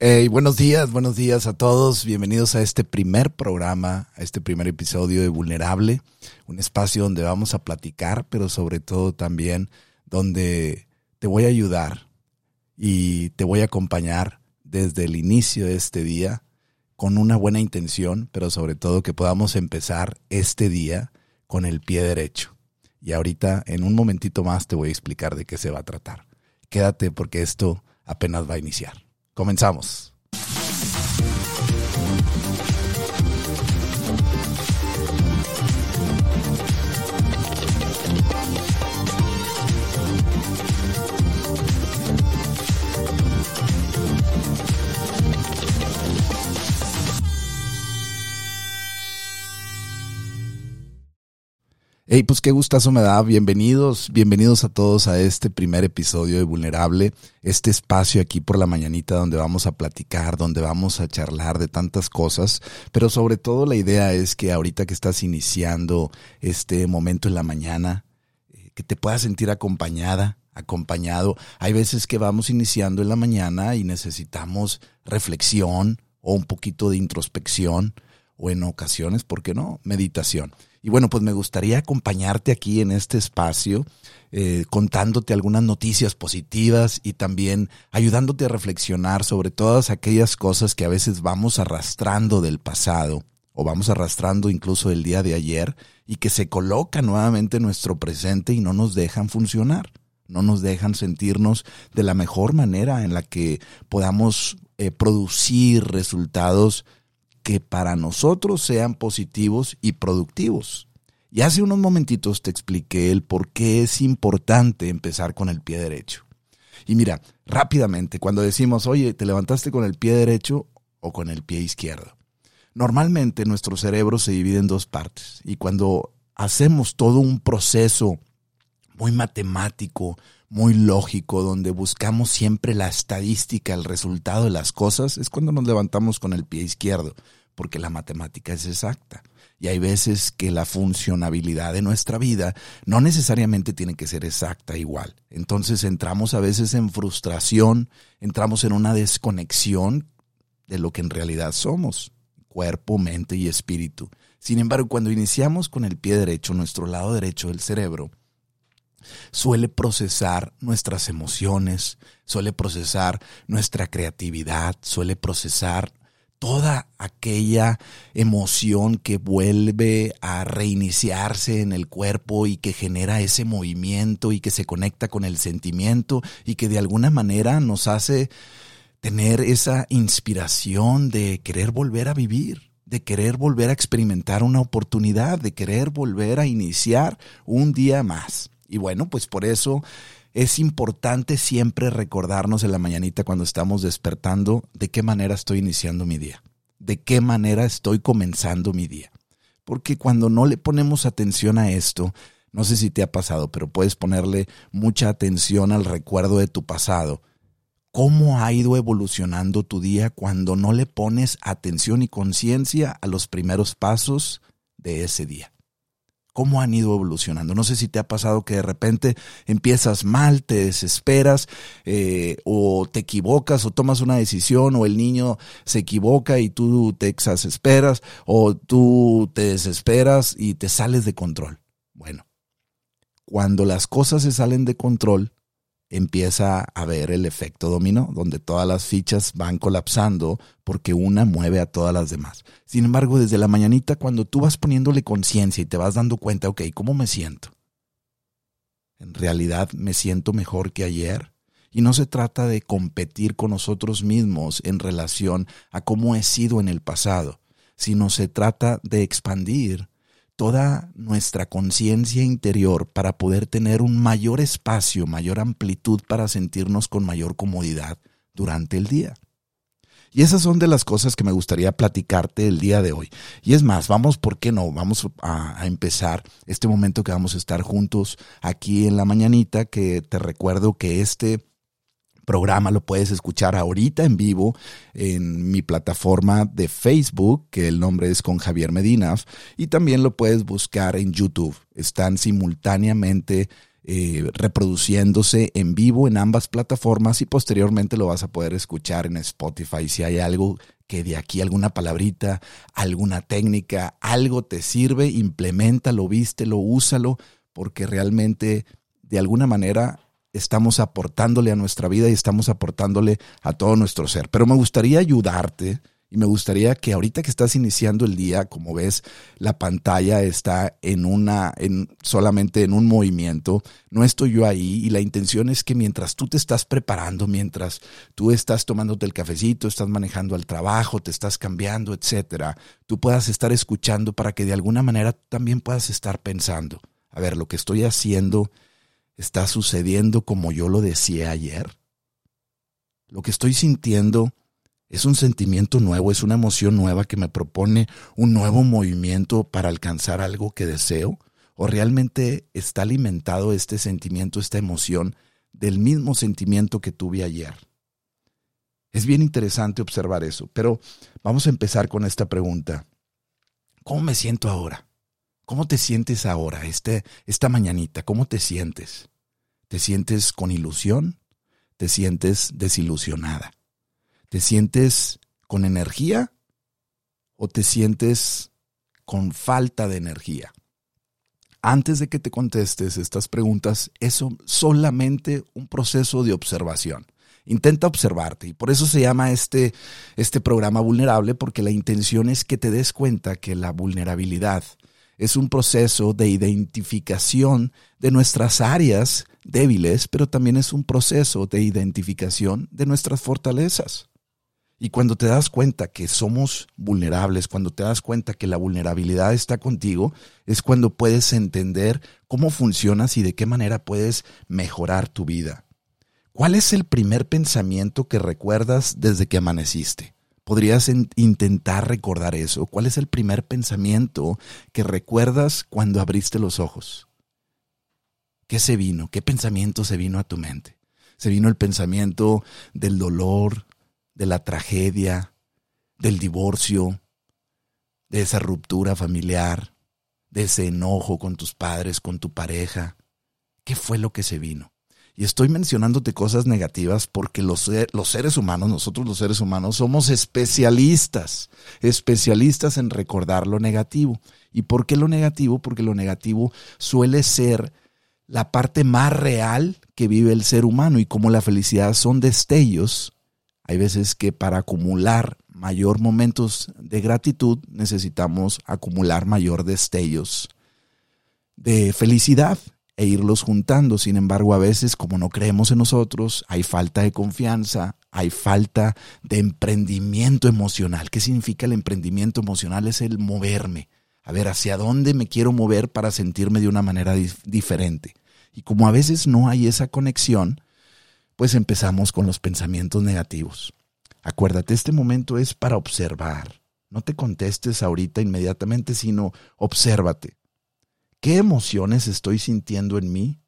Buenos días, buenos días a todos. Bienvenidos a este primer programa, a este primer episodio de Vulnerable, un espacio donde vamos a platicar, pero sobre todo también donde te voy a ayudar y te voy a acompañar desde el inicio de este día con una buena intención, pero sobre todo que podamos empezar este día con el pie derecho. Y ahorita, en un momentito más, te voy a explicar de qué se va a tratar. Quédate porque esto apenas va a iniciar. Comenzamos. Hey, pues qué gustazo me da. Bienvenidos, bienvenidos a todos a este primer episodio de Vulnerable, este espacio aquí por la mañanita donde vamos a platicar, donde vamos a charlar de tantas cosas, pero sobre todo la idea es que ahorita que estás iniciando este momento en la mañana, eh, que te puedas sentir acompañada, acompañado. Hay veces que vamos iniciando en la mañana y necesitamos reflexión o un poquito de introspección o en ocasiones, ¿por qué no? Meditación. Y bueno, pues me gustaría acompañarte aquí en este espacio, eh, contándote algunas noticias positivas y también ayudándote a reflexionar sobre todas aquellas cosas que a veces vamos arrastrando del pasado o vamos arrastrando incluso del día de ayer y que se colocan nuevamente en nuestro presente y no nos dejan funcionar, no nos dejan sentirnos de la mejor manera en la que podamos eh, producir resultados que para nosotros sean positivos y productivos. Y hace unos momentitos te expliqué el por qué es importante empezar con el pie derecho. Y mira, rápidamente, cuando decimos, oye, te levantaste con el pie derecho o con el pie izquierdo. Normalmente nuestro cerebro se divide en dos partes y cuando hacemos todo un proceso muy matemático, muy lógico, donde buscamos siempre la estadística, el resultado de las cosas, es cuando nos levantamos con el pie izquierdo, porque la matemática es exacta. Y hay veces que la funcionabilidad de nuestra vida no necesariamente tiene que ser exacta igual. Entonces entramos a veces en frustración, entramos en una desconexión de lo que en realidad somos, cuerpo, mente y espíritu. Sin embargo, cuando iniciamos con el pie derecho, nuestro lado derecho del cerebro, suele procesar nuestras emociones, suele procesar nuestra creatividad, suele procesar toda aquella emoción que vuelve a reiniciarse en el cuerpo y que genera ese movimiento y que se conecta con el sentimiento y que de alguna manera nos hace tener esa inspiración de querer volver a vivir, de querer volver a experimentar una oportunidad, de querer volver a iniciar un día más. Y bueno, pues por eso es importante siempre recordarnos en la mañanita cuando estamos despertando de qué manera estoy iniciando mi día, de qué manera estoy comenzando mi día. Porque cuando no le ponemos atención a esto, no sé si te ha pasado, pero puedes ponerle mucha atención al recuerdo de tu pasado. ¿Cómo ha ido evolucionando tu día cuando no le pones atención y conciencia a los primeros pasos de ese día? Cómo han ido evolucionando. No sé si te ha pasado que de repente empiezas mal, te desesperas eh, o te equivocas o tomas una decisión o el niño se equivoca y tú te exasperas o tú te desesperas y te sales de control. Bueno, cuando las cosas se salen de control, empieza a ver el efecto dominó, donde todas las fichas van colapsando porque una mueve a todas las demás. Sin embargo, desde la mañanita, cuando tú vas poniéndole conciencia y te vas dando cuenta, ok, ¿cómo me siento? En realidad me siento mejor que ayer. Y no se trata de competir con nosotros mismos en relación a cómo he sido en el pasado, sino se trata de expandir toda nuestra conciencia interior para poder tener un mayor espacio, mayor amplitud para sentirnos con mayor comodidad durante el día. Y esas son de las cosas que me gustaría platicarte el día de hoy. Y es más, vamos, ¿por qué no? Vamos a, a, empezar este momento que vamos a estar juntos aquí en la mañanita, que te recuerdo que este programa lo puedes escuchar ahorita en vivo en mi plataforma de Facebook, que el nombre es con Javier Medina, y también lo puedes buscar en YouTube. Están simultáneamente eh, reproduciéndose en vivo en ambas plataformas y posteriormente lo vas a poder escuchar en Spotify. Si hay algo que de aquí, alguna palabrita, alguna técnica, algo te sirve, implementalo, vístelo, úsalo, porque realmente de alguna manera estamos aportándole a nuestra vida y estamos aportándole a todo nuestro ser. Pero me gustaría ayudarte y me gustaría que ahorita que estás iniciando el día, como ves, la pantalla está en una, en solamente en un movimiento. No estoy yo ahí y la intención es que mientras tú te estás preparando, mientras tú estás tomándote el cafecito, estás manejando al trabajo, te estás cambiando, etcétera, tú puedas estar escuchando para que de alguna manera también puedas estar pensando. A ver, lo que estoy haciendo está sucediendo como yo lo decía ayer. Lo que estoy sintiendo es un sentimiento nuevo, es una emoción nueva que me propone un nuevo movimiento para alcanzar algo que deseo? ¿O realmente está alimentado este sentimiento, esta emoción, del mismo sentimiento que tuve ayer? Es bien interesante observar eso, pero vamos a empezar con esta pregunta. ¿Cómo me siento ahora? ¿Cómo te sientes ahora, este, esta mañanita? ¿Cómo te sientes? ¿Te sientes con ilusión? ¿Te sientes desilusionada? ¿Te sientes con energía o te sientes con falta de energía? Antes de que te contestes estas preguntas, es solamente un proceso de observación. Intenta observarte y por eso se llama este, este programa vulnerable porque la intención es que te des cuenta que la vulnerabilidad es un proceso de identificación de nuestras áreas débiles, pero también es un proceso de identificación de nuestras fortalezas. Y cuando te das cuenta que somos vulnerables, cuando te das cuenta que la vulnerabilidad está contigo, es cuando puedes entender cómo funcionas y de qué manera puedes mejorar tu vida. ¿Cuál es el primer pensamiento que recuerdas desde que amaneciste? ¿Podrías intentar recordar eso? ¿Cuál es el primer pensamiento que recuerdas cuando abriste los ojos? ¿Qué se vino? ¿Qué pensamiento se vino a tu mente? Se vino el pensamiento del dolor, de la tragedia, del divorcio, de esa ruptura familiar, de ese enojo con tus padres, con tu pareja. ¿Qué fue lo que se vino? Y estoy mencionándote cosas negativas porque los, los, seres humanos, nosotros los seres humanos, somos especialistas, especialistas en recordar lo negativo. ¿Y por qué lo negativo? Porque lo negativo suele ser la parte más real que vive el ser humano y como la felicidad son destellos, hay veces que para acumular mayor momentos de gratitud necesitamos acumular mayor destellos de felicidad e irlos juntando. Sin embargo, a veces como no creemos en nosotros, hay falta de confianza, hay falta de emprendimiento emocional. ¿Qué significa el emprendimiento emocional? Es el moverme. A ver, ¿hacia dónde me quiero mover para sentirme de una manera diferente? Y como a veces no hay esa conexión, pues empezamos con los pensamientos negativos. Acuérdate, este momento es para observar. No te contestes ahorita inmediatamente, sino obsérvate. ¿Qué emociones estoy sintiendo en mí?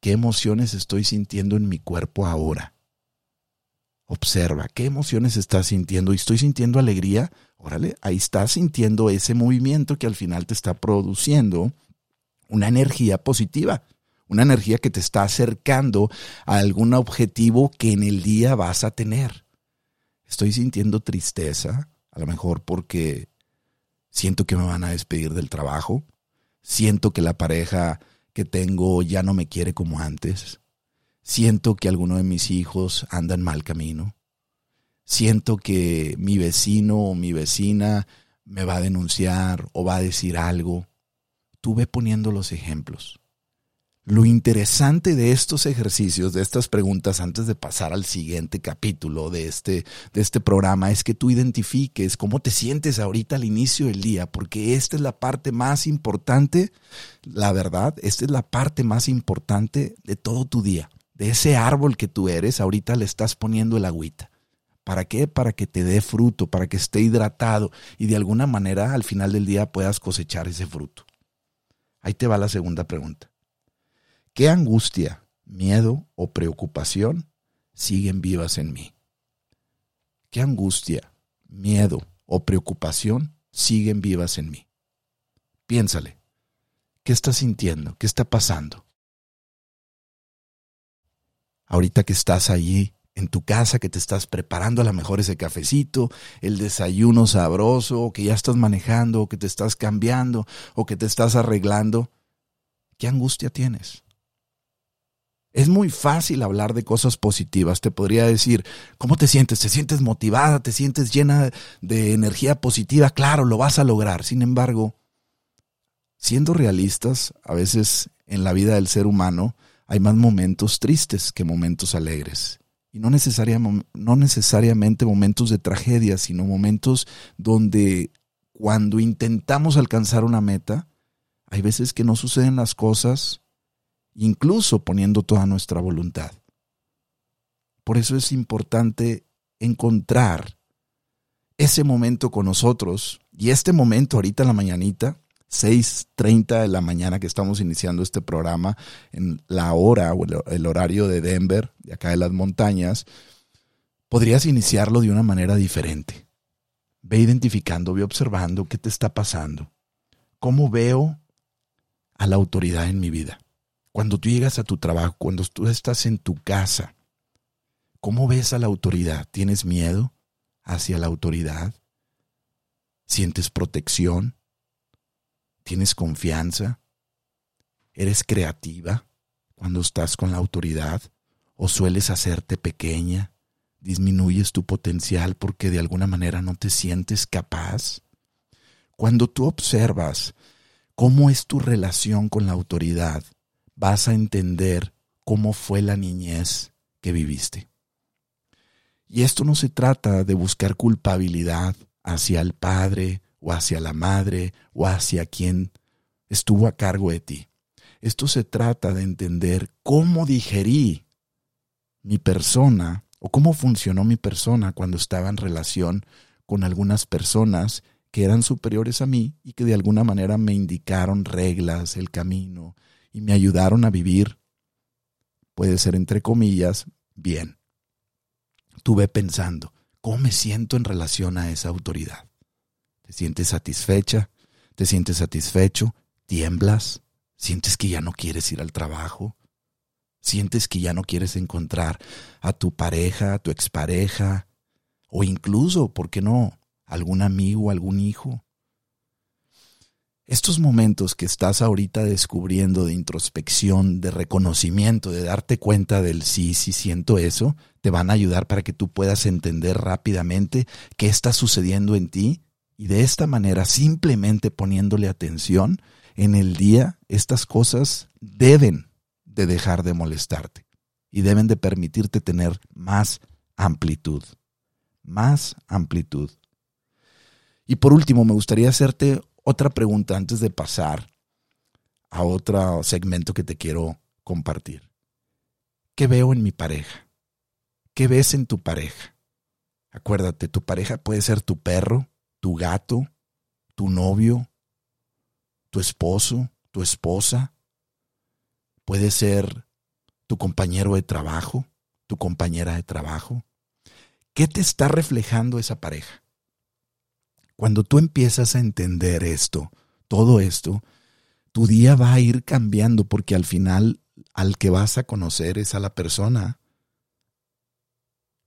¿Qué emociones estoy sintiendo en mi cuerpo ahora? Observa, ¿qué emociones estás sintiendo? ¿Y estoy sintiendo alegría? Órale, ahí estás sintiendo ese movimiento que al final te está produciendo una energía positiva una energía que te está acercando a algún objetivo que en el día vas a tener. Estoy sintiendo tristeza, a lo mejor porque siento que me van a despedir del trabajo, siento que la pareja que tengo ya no me quiere como antes, siento que alguno de mis hijos anda en mal camino, siento que mi vecino o mi vecina me va a denunciar o va a decir algo. Tú ve poniendo los ejemplos. Lo interesante de estos ejercicios, de estas preguntas, antes de pasar al siguiente capítulo de este, de este programa, es que tú identifiques cómo te sientes ahorita al inicio del día, porque esta es la parte más importante, la verdad, esta es la parte más importante de todo tu día. De ese árbol que tú eres, ahorita le estás poniendo el agüita. ¿Para qué? Para que te dé fruto, para que esté hidratado y de alguna manera al final del día puedas cosechar ese fruto. Ahí te va la segunda pregunta. ¿Qué angustia, miedo o preocupación siguen vivas en mí? ¿Qué angustia, miedo o preocupación siguen vivas en mí? Piénsale. ¿Qué estás sintiendo? ¿Qué está pasando? ahorita que estás allí en tu casa, que te estás preparando a lo mejor ese cafecito, el desayuno sabroso, o que ya estás manejando, o que te estás cambiando, o que te estás arreglando, ¿qué angustia tienes? Es muy fácil hablar de cosas positivas. Te podría decir, ¿cómo te sientes? ¿Te sientes motivada? ¿Te sientes llena de energía positiva? Claro, lo vas a lograr. Sin embargo, siendo realistas, a veces en la vida del ser humano hay más momentos tristes que momentos alegres. Y no, necesariamente momentos de tragedia, sino momentos donde cuando intentamos alcanzar una meta, hay veces que no suceden las cosas, incluso poniendo toda nuestra voluntad. Por eso es importante encontrar ese momento con nosotros y este momento ahorita en la mañanita 6.30 de la mañana que estamos iniciando este programa, en la hora o el horario de Denver, de acá de las montañas, podrías iniciarlo de una manera diferente. Ve identificando, ve observando qué te está pasando. ¿Cómo veo a la autoridad en mi vida? Cuando tú llegas a tu trabajo, cuando tú estás en tu casa, ¿cómo ves a la autoridad? ¿Tienes miedo hacia la autoridad? ¿Sientes protección? ¿Tienes confianza? ¿Eres creativa cuando estás con la autoridad? ¿O sueles hacerte pequeña? ¿Disminuyes tu potencial porque de alguna manera no te sientes capaz? Cuando tú observas cómo es tu relación con la autoridad, vas a entender cómo fue la niñez que viviste. Y esto no se trata de buscar culpabilidad hacia el padre o hacia la madre o hacia quien estuvo a cargo de ti. Esto se trata de entender cómo digerí mi persona o cómo funcionó mi persona cuando estaba en relación con algunas personas que eran superiores a mí y que de alguna manera me indicaron reglas, el camino y me ayudaron a vivir, puede ser entre comillas, bien. Tuve pensando, ¿cómo me siento en relación a esa autoridad? ¿Te sientes satisfecha? ¿Te sientes satisfecho? ¿Tiemblas? ¿Sientes que ya no quieres ir al trabajo? ¿Sientes que ya no quieres encontrar a tu pareja, a tu expareja? O incluso, ¿por qué no? algún amigo, algún hijo. Estos momentos que estás ahorita descubriendo de introspección, de reconocimiento, de darte cuenta del sí, sí siento eso, te van a ayudar para que tú puedas entender rápidamente qué está sucediendo en ti y de esta manera, simplemente poniéndole atención, en el día estas cosas deben de dejar de molestarte y deben de permitirte tener más amplitud, más amplitud. Y por último, me gustaría hacerte otra pregunta antes de pasar a otro segmento que te quiero compartir. ¿Qué veo en mi pareja? ¿Qué ves en tu pareja? Acuérdate, tu pareja puede ser tu perro, tu gato, tu novio, tu esposo, tu esposa. Puede ser tu compañero de trabajo, tu compañera de trabajo. ¿Qué te está reflejando esa pareja? Cuando tú empiezas a entender esto, todo esto, tu día va a ir cambiando porque al final al que vas a conocer es a la persona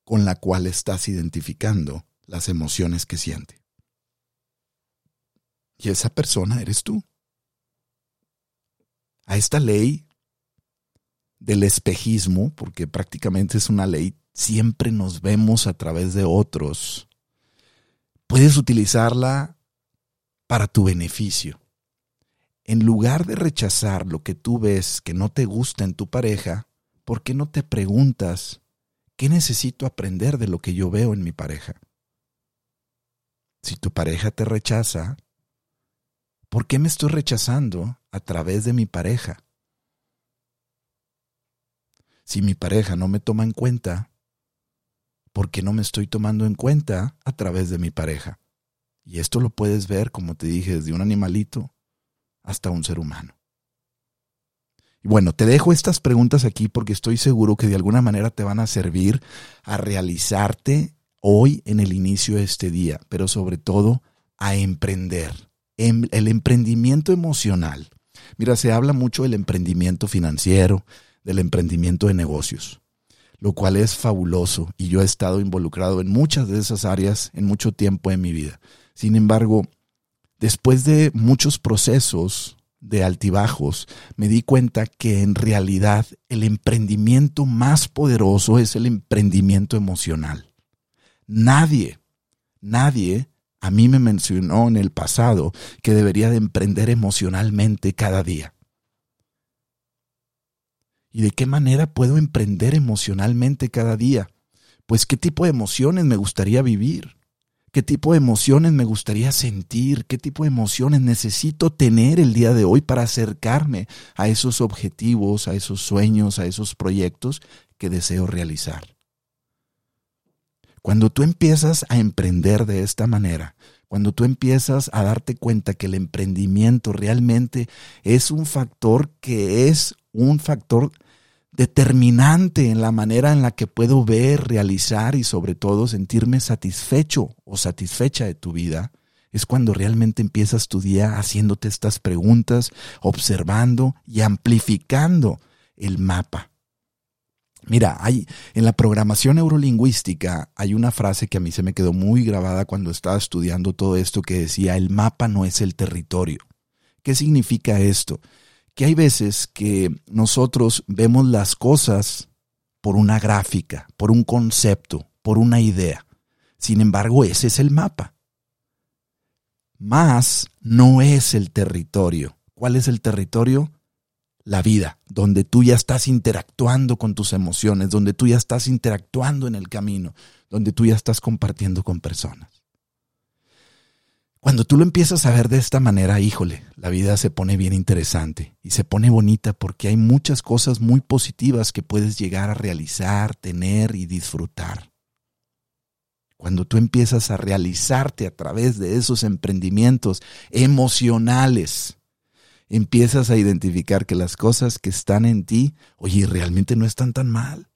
con la cual estás identificando las emociones que siente. Y esa persona eres tú. A esta ley del espejismo, porque prácticamente es una ley, siempre nos vemos a través de otros. Puedes utilizarla para tu beneficio. En lugar de rechazar lo que tú ves que no te gusta en tu pareja, ¿por qué no te preguntas qué necesito aprender de lo que yo veo en mi pareja? Si tu pareja te rechaza, ¿Por qué me estoy rechazando a través de mi pareja? Si mi pareja no me toma en cuenta, ¿por qué no me estoy tomando en cuenta a través de mi pareja? Y esto lo puedes ver, como te dije, desde un animalito hasta un ser humano. Y bueno, te dejo estas preguntas aquí porque estoy seguro que de alguna manera te van a servir a realizarte hoy en el inicio de este día, pero sobre todo a emprender el emprendimiento emocional. Mira, se habla mucho del emprendimiento financiero, del emprendimiento de negocios. Lo cual es fabuloso y yo he estado involucrado en muchas de esas áreas en mucho tiempo en mi vida. Sin embargo, después de muchos procesos de altibajos, me di cuenta que en realidad el emprendimiento más poderoso es el emprendimiento emocional. Nadie, nadie a mí me mencionó en el pasado que debería de emprender emocionalmente cada día. ¿Y de qué manera puedo emprender emocionalmente cada día? Pues qué tipo de emociones me gustaría vivir qué tipo de emociones me gustaría sentir, qué tipo de emociones necesito tener el día de hoy para acercarme a esos objetivos, a esos sueños, a esos proyectos que deseo realizar. Cuando tú empiezas a emprender de esta manera, cuando tú empiezas a darte cuenta que el emprendimiento realmente es un factor que es un factor determinante en la manera en la que puedo ver, realizar y sobre todo sentirme satisfecho o satisfecha de tu vida, es cuando realmente empiezas tu día haciéndote estas preguntas, observando y amplificando el mapa. Mira, hay en la programación neurolingüística hay una frase que a mí se me quedó muy grabada cuando estaba estudiando todo esto que decía el mapa no es el territorio. ¿Qué significa esto? que hay veces que nosotros vemos las cosas por una gráfica, por un concepto, por una idea. Sin embargo, ese es el mapa. Más no es el territorio. ¿Cuál es el territorio? La vida, donde tú ya estás interactuando con tus emociones, donde tú ya estás interactuando en el camino, donde tú ya estás compartiendo con personas. Cuando tú lo empiezas a ver de esta manera, híjole, la vida se pone bien interesante y se pone bonita porque hay muchas cosas muy positivas que puedes llegar a realizar, tener y disfrutar. Cuando tú empiezas a realizarte a través de esos emprendimientos emocionales, empiezas a identificar que las cosas que están en ti, oye, realmente no están tan mal.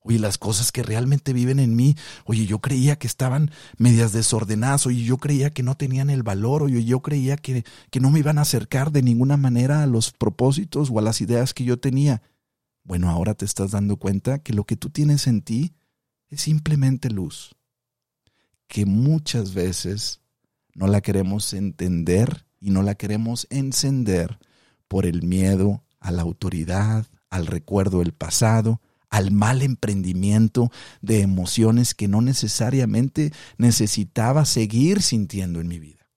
Oye, las cosas que realmente viven en mí, oye, yo creía que estaban medias desordenadas, oye, yo creía que no tenían el valor, oye, yo creía que, que no me iban a acercar de ninguna manera a los propósitos o a las ideas que yo tenía. Bueno, ahora te estás dando cuenta que lo que tú tienes en ti es simplemente luz, que muchas veces no la queremos entender y no la queremos encender por el miedo a la autoridad, al recuerdo del pasado, al mal emprendimiento de emociones que no necesariamente necesitaba seguir sintiendo en mi vida.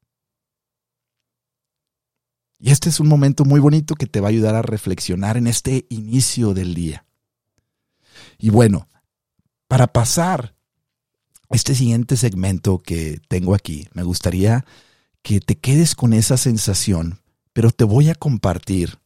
Y este es un momento muy bonito que te va a ayudar a reflexionar en este inicio del día. Y bueno, para pasar este siguiente segmento que tengo aquí, me gustaría que te quedes con esa sensación, pero te voy a compartir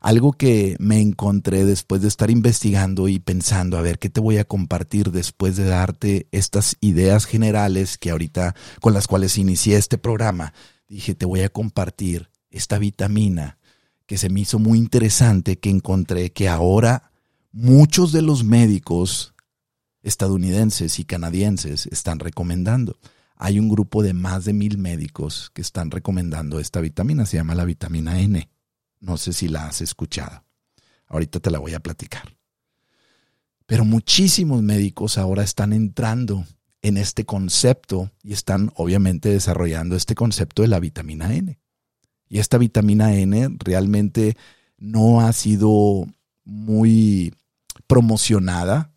algo que me encontré después de estar investigando y pensando, a ver, ¿qué te voy a compartir después de darte estas ideas generales que ahorita con las cuales inicié este programa? Dije, te voy a compartir esta vitamina que se me hizo muy interesante, que encontré que ahora muchos de los médicos estadounidenses y canadienses están recomendando. Hay un grupo de más de mil médicos que están recomendando esta vitamina, se llama la vitamina N. No sé si la has escuchado. Ahorita te la voy a platicar. Pero muchísimos médicos ahora están entrando en este concepto y están obviamente desarrollando este concepto de la vitamina N. Y esta vitamina N realmente no ha sido muy promocionada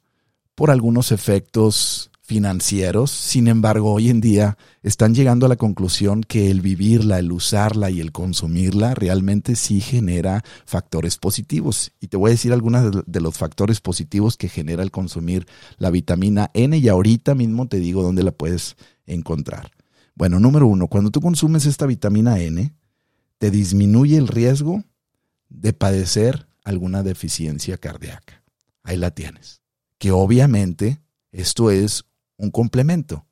por algunos efectos financieros. Sin embargo, hoy en día están llegando a la conclusión que el vivirla, el usarla y el consumirla realmente sí genera factores positivos. Y te voy a decir algunos de los factores positivos que genera el consumir la vitamina N y ahorita mismo te digo dónde la puedes encontrar. Bueno, número uno, cuando tú consumes esta vitamina N, te disminuye el riesgo de padecer alguna deficiencia cardíaca. Ahí la tienes. Que obviamente esto es un complemento.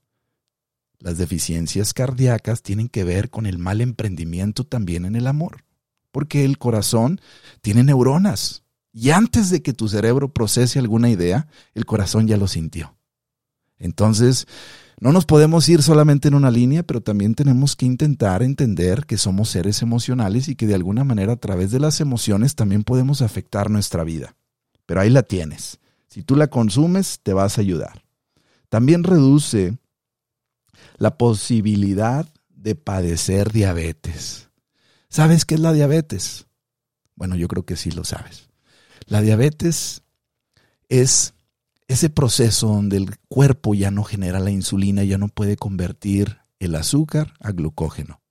Las deficiencias cardíacas tienen que ver con el mal emprendimiento también en el amor, porque el corazón tiene neuronas y antes de que tu cerebro procese alguna idea, el corazón ya lo sintió. Entonces, no nos podemos ir solamente en una línea, pero también tenemos que intentar entender que somos seres emocionales y que de alguna manera a través de las emociones también podemos afectar nuestra vida. Pero ahí la tienes. Si tú la consumes, te vas a ayudar. También reduce la posibilidad de padecer diabetes. ¿Sabes qué es la diabetes? Bueno, yo creo que sí lo sabes. La diabetes es ese proceso donde el cuerpo ya no genera la insulina, ya no puede convertir el azúcar a glucógeno.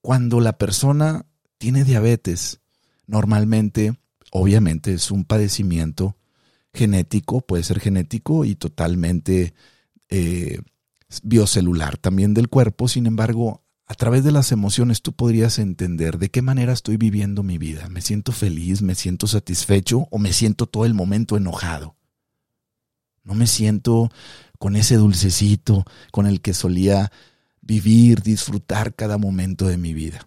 Cuando la persona tiene diabetes, normalmente, obviamente es un padecimiento genético, puede ser genético y totalmente eh, biocelular también del cuerpo. Sin embargo, a través de las emociones tú podrías entender de qué manera estoy viviendo mi vida. ¿Me siento feliz? ¿Me siento satisfecho? ¿O me siento todo el momento enojado? No me siento con ese dulcecito con el que solía vivir, disfrutar cada momento de mi vida.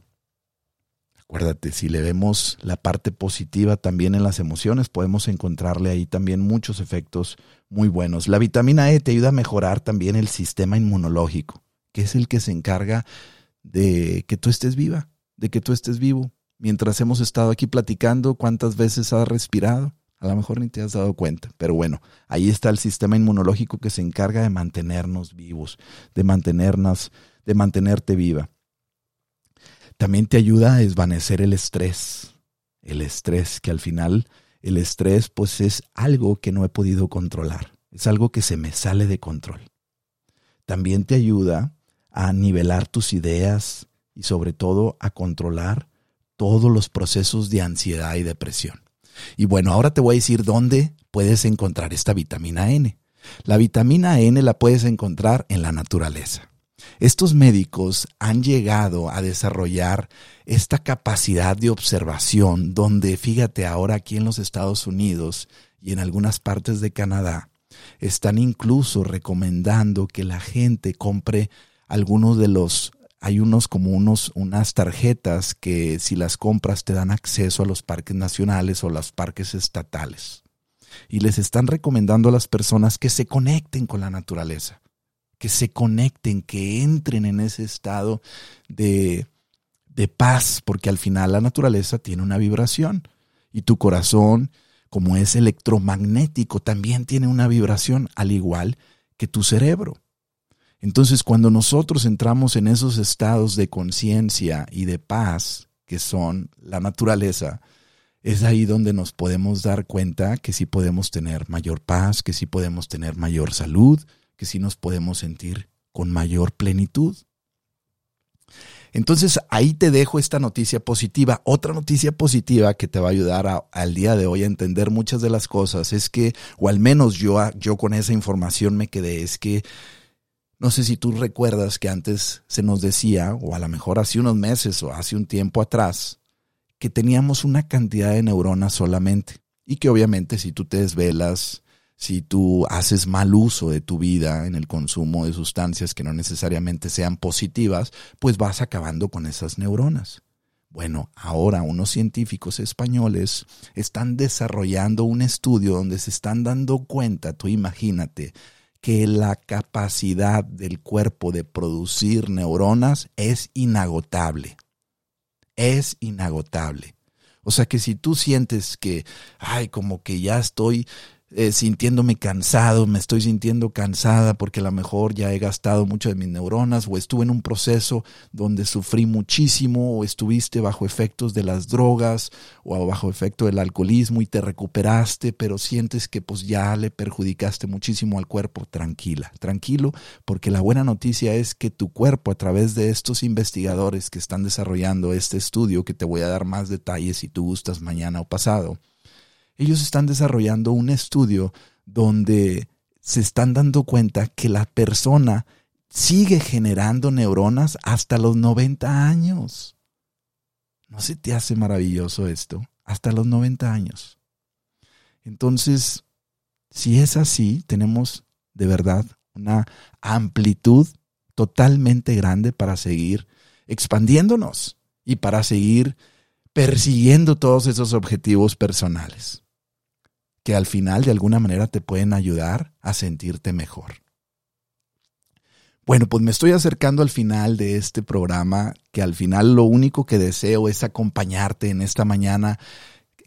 Acuérdate, si le vemos la parte positiva también en las emociones, podemos encontrarle ahí también muchos efectos muy buenos. La vitamina E te ayuda a mejorar también el sistema inmunológico, que es el que se encarga de que tú estés viva, de que tú estés vivo. Mientras hemos estado aquí platicando, ¿cuántas veces has respirado? A lo mejor ni te has dado cuenta, pero bueno, ahí está el sistema inmunológico que se encarga de mantenernos vivos, de mantenernos, de mantenerte viva. También te ayuda a desvanecer el estrés. El estrés, que al final el estrés pues es algo que no he podido controlar. Es algo que se me sale de control. También te ayuda a nivelar tus ideas y sobre todo a controlar todos los procesos de ansiedad y depresión. Y bueno, ahora te voy a decir dónde puedes encontrar esta vitamina N. La vitamina N la puedes encontrar en la naturaleza. Estos médicos han llegado a desarrollar esta capacidad de observación donde, fíjate, ahora aquí en los Estados Unidos y en algunas partes de Canadá, están incluso recomendando que la gente compre algunos de los hay unos como unos unas tarjetas que si las compras te dan acceso a los parques nacionales o los parques estatales. Y les están recomendando a las personas que se conecten con la naturaleza que se conecten, que entren en ese estado de, de paz, porque al final la naturaleza tiene una vibración y tu corazón, como es electromagnético, también tiene una vibración, al igual que tu cerebro. Entonces, cuando nosotros entramos en esos estados de conciencia y de paz, que son la naturaleza, es ahí donde nos podemos dar cuenta que sí podemos tener mayor paz, que sí podemos tener mayor salud, que sí nos podemos sentir con mayor plenitud. Entonces ahí te dejo esta noticia positiva. Otra noticia positiva que te va a ayudar al día de hoy a entender muchas de las cosas es que, o al menos yo, yo con esa información me quedé, es que no sé si tú recuerdas que antes se nos decía, o a lo mejor hace unos meses o hace un tiempo atrás, que teníamos una cantidad de neuronas solamente. Y que obviamente si tú te desvelas, si tú haces mal uso de tu vida en el consumo de sustancias que no necesariamente sean positivas, pues vas acabando con esas neuronas. Bueno, ahora unos científicos españoles están desarrollando un estudio donde se están dando cuenta, tú imagínate, que la capacidad del cuerpo de producir neuronas es inagotable. Es inagotable. O sea que si tú sientes que, ay, como que ya estoy eh, sintiéndome cansado, me estoy sintiendo cansada porque a lo mejor ya he gastado mucho de mis neuronas o estuve en un proceso donde sufrí muchísimo o estuviste bajo efectos de las drogas o bajo efecto del alcoholismo y te recuperaste, pero sientes que pues ya le perjudicaste muchísimo al cuerpo, tranquila, tranquilo, porque la buena noticia es que tu cuerpo a través de estos investigadores que están desarrollando este estudio, que te voy a dar más detalles si tú gustas mañana o pasado, ellos están desarrollando un estudio donde se están dando cuenta que la persona sigue generando neuronas hasta los 90 años. ¿No se te hace maravilloso esto? Hasta los 90 años. Entonces, si es así, tenemos de verdad una amplitud totalmente grande para seguir expandiéndonos y para seguir persiguiendo todos esos objetivos personales que al final de alguna manera te pueden ayudar a sentirte mejor. Bueno, pues me estoy acercando al final de este programa, que al final lo único que deseo es acompañarte en esta mañana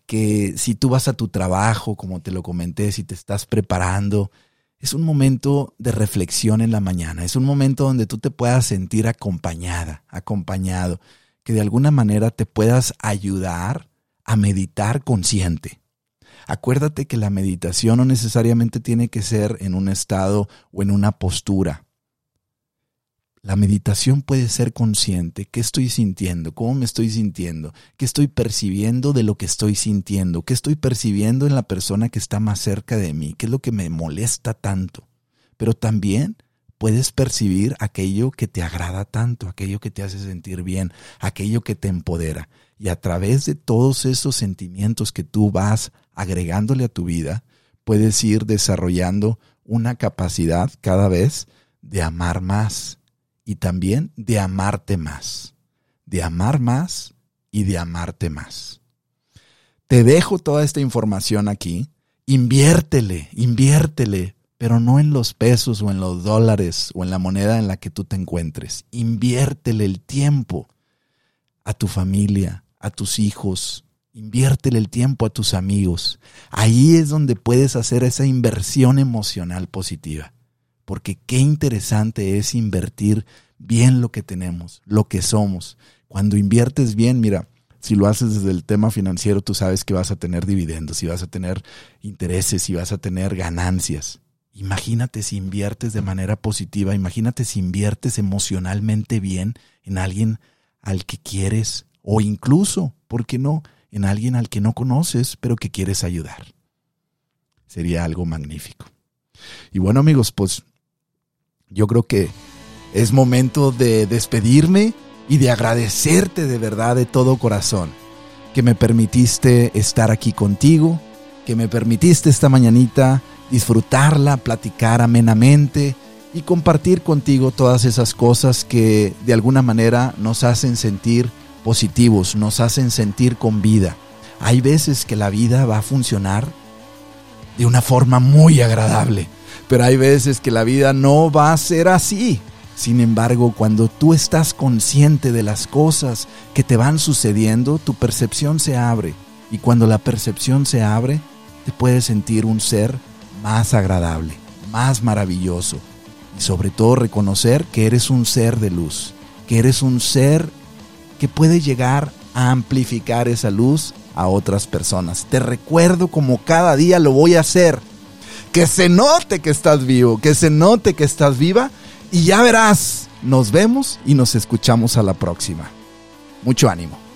que si tú vas a tu trabajo, como te lo comenté, si te estás preparando, es un momento de reflexión en la mañana, es un momento donde tú te puedas sentir acompañada, acompañado, que de alguna manera te puedas ayudar a meditar consciente. Acuérdate que la meditación no necesariamente tiene que ser en un estado o en una postura. La meditación puede ser consciente. ¿Qué estoy sintiendo? ¿Cómo me estoy sintiendo? ¿Qué estoy percibiendo de lo que estoy sintiendo? ¿Qué estoy percibiendo en la persona que está más cerca de mí? ¿Qué es lo que me molesta tanto? Pero también puedes percibir aquello que te agrada tanto, aquello que te hace sentir bien, aquello que te empodera. Y a través de todos esos sentimientos que tú vas agregándole a tu vida, puedes ir desarrollando una capacidad cada vez de amar más y también de amarte más, de amar más y de amarte más. Te dejo toda esta información aquí, inviértele, inviértele, pero no en los pesos o en los dólares o en la moneda en la que tú te encuentres. Inviértele el tiempo a tu familia, a tus hijos, inviértele el tiempo a tus amigos. Ahí es donde puedes hacer esa inversión emocional positiva porque qué interesante es invertir bien lo que tenemos, lo que somos. Cuando inviertes bien, mira, si lo haces desde el tema financiero, tú sabes que vas a tener dividendos y vas a tener intereses y vas a tener ganancias. Imagínate si inviertes de manera positiva, imagínate si inviertes emocionalmente bien en alguien al que quieres o incluso, ¿por qué no?, en alguien al que no conoces pero que quieres ayudar. Sería algo magnífico. Y bueno amigos, pues yo creo que es momento de despedirme y de agradecerte de verdad de todo corazón que me permitiste estar aquí contigo, que me permitiste esta mañanita disfrutarla, platicar amenamente y compartir contigo todas esas cosas que de alguna manera nos hacen sentir positivos, nos hacen sentir con vida. Hay veces que la vida va a funcionar de una forma muy agradable pero hay veces que la vida no va a ser así. Sin embargo, cuando tú estás consciente de las cosas que te van sucediendo, tu percepción se abre. Y cuando la percepción se abre, te puedes sentir un ser más agradable, más maravilloso. Y sobre todo reconocer que eres un ser de luz, que eres un ser que puede llegar a amplificar esa luz a otras personas. Te recuerdo como cada día lo voy a hacer que se note que estás vivo, que se note que estás viva y ya verás, nos vemos y nos escuchamos a la próxima. Mucho ánimo.